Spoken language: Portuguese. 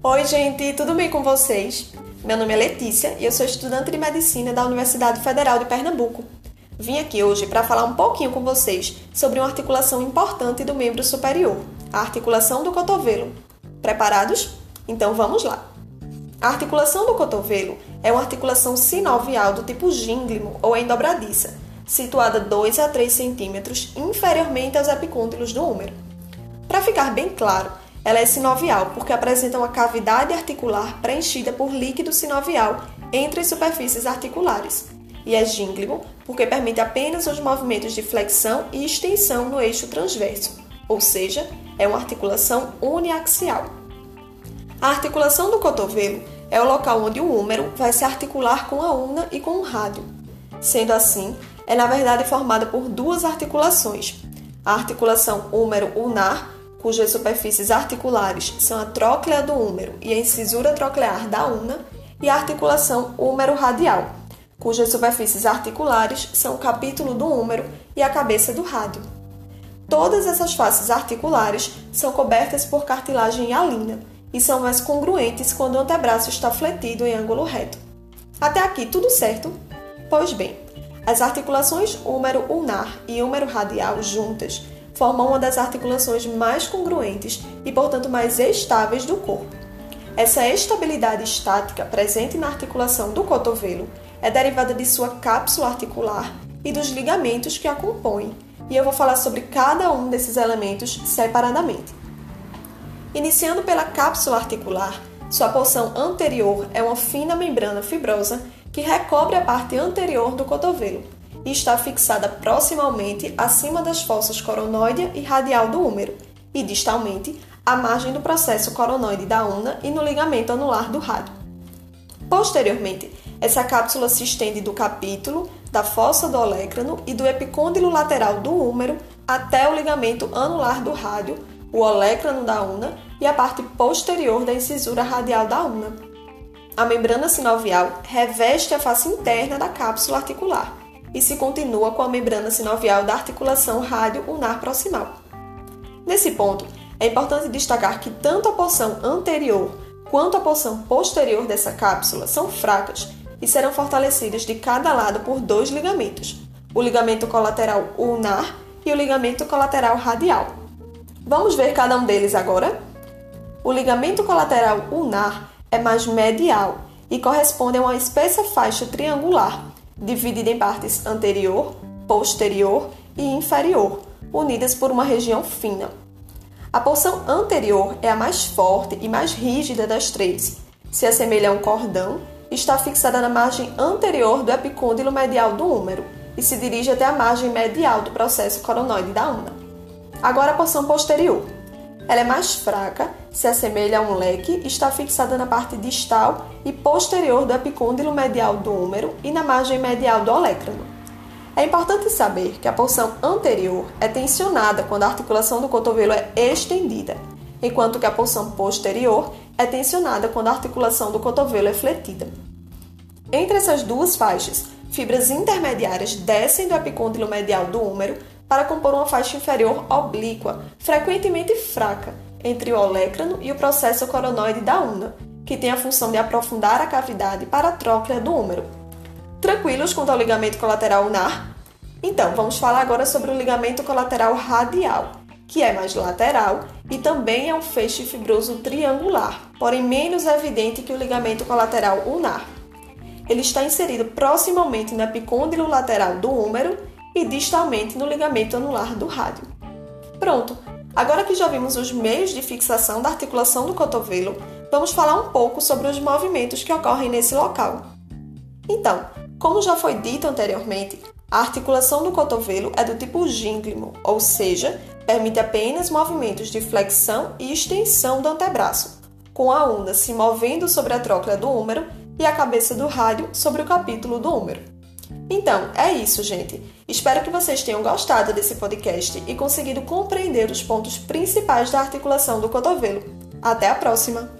Oi, gente, tudo bem com vocês? Meu nome é Letícia e eu sou estudante de medicina da Universidade Federal de Pernambuco. Vim aqui hoje para falar um pouquinho com vocês sobre uma articulação importante do membro superior, a articulação do cotovelo. Preparados? Então vamos lá. A articulação do cotovelo é uma articulação sinovial do tipo gínglimo ou endobradiça, situada 2 a 3 centímetros inferiormente aos epicôndilos do úmero. Para ficar bem claro, ela é sinovial porque apresenta uma cavidade articular preenchida por líquido sinovial entre as superfícies articulares, e é gínglimo porque permite apenas os movimentos de flexão e extensão no eixo transverso, ou seja, é uma articulação uniaxial. A articulação do cotovelo é o local onde o húmero vai se articular com a una e com o rádio. Sendo assim, é na verdade formada por duas articulações: a articulação húmero-ulnar, cujas superfícies articulares são a tróclea do húmero e a incisura troclear da una, e a articulação húmero-radial, cujas superfícies articulares são o capítulo do húmero e a cabeça do rádio. Todas essas faces articulares são cobertas por cartilagem hialina e são mais congruentes quando o antebraço está fletido em ângulo reto. Até aqui tudo certo? Pois bem, as articulações húmero-ulnar e húmero-radial juntas formam uma das articulações mais congruentes e, portanto, mais estáveis do corpo. Essa estabilidade estática presente na articulação do cotovelo é derivada de sua cápsula articular e dos ligamentos que a compõem, e eu vou falar sobre cada um desses elementos separadamente. Iniciando pela cápsula articular, sua porção anterior é uma fina membrana fibrosa que recobre a parte anterior do cotovelo e está fixada proximalmente acima das fossas coronoide e radial do húmero e distalmente à margem do processo coronoide da una e no ligamento anular do rádio. Posteriormente, essa cápsula se estende do capítulo, da fossa do olécrano e do epicôndilo lateral do húmero até o ligamento anular do rádio, o olécrano da una e a parte posterior da incisura radial da una. A membrana sinovial reveste a face interna da cápsula articular e se continua com a membrana sinovial da articulação rádio-ulnar proximal. Nesse ponto, é importante destacar que tanto a porção anterior quanto a porção posterior dessa cápsula são fracas e serão fortalecidas de cada lado por dois ligamentos, o ligamento colateral ulnar e o ligamento colateral radial. Vamos ver cada um deles agora? O ligamento colateral ulnar é mais medial e corresponde a uma espessa faixa triangular, dividida em partes anterior, posterior e inferior, unidas por uma região fina. A porção anterior é a mais forte e mais rígida das três. Se assemelha a um cordão, está fixada na margem anterior do epicôndilo medial do húmero e se dirige até a margem medial do processo coronoide da una. Agora a porção posterior. Ela é mais fraca, se assemelha a um leque, está fixada na parte distal e posterior do epicôndilo medial do húmero e na margem medial do olécrano. É importante saber que a porção anterior é tensionada quando a articulação do cotovelo é estendida, enquanto que a porção posterior é tensionada quando a articulação do cotovelo é fletida. Entre essas duas faixas, fibras intermediárias descem do epicôndilo medial do húmero para compor uma faixa inferior oblíqua, frequentemente fraca, entre o olécrano e o processo coronoide da una, que tem a função de aprofundar a cavidade para a tróclea do húmero. Tranquilos quanto ao ligamento colateral ulnar? Então, vamos falar agora sobre o ligamento colateral radial, que é mais lateral e também é um feixe fibroso triangular, porém menos evidente que o ligamento colateral ulnar. Ele está inserido proximamente no epicôndilo lateral do húmero e distalmente no ligamento anular do rádio. Pronto! Agora que já vimos os meios de fixação da articulação do cotovelo, vamos falar um pouco sobre os movimentos que ocorrem nesse local. Então, como já foi dito anteriormente, a articulação do cotovelo é do tipo gínglimo, ou seja, permite apenas movimentos de flexão e extensão do antebraço, com a una se movendo sobre a tróclea do húmero e a cabeça do rádio sobre o capítulo do húmero. Então, é isso, gente. Espero que vocês tenham gostado desse podcast e conseguido compreender os pontos principais da articulação do cotovelo. Até a próxima!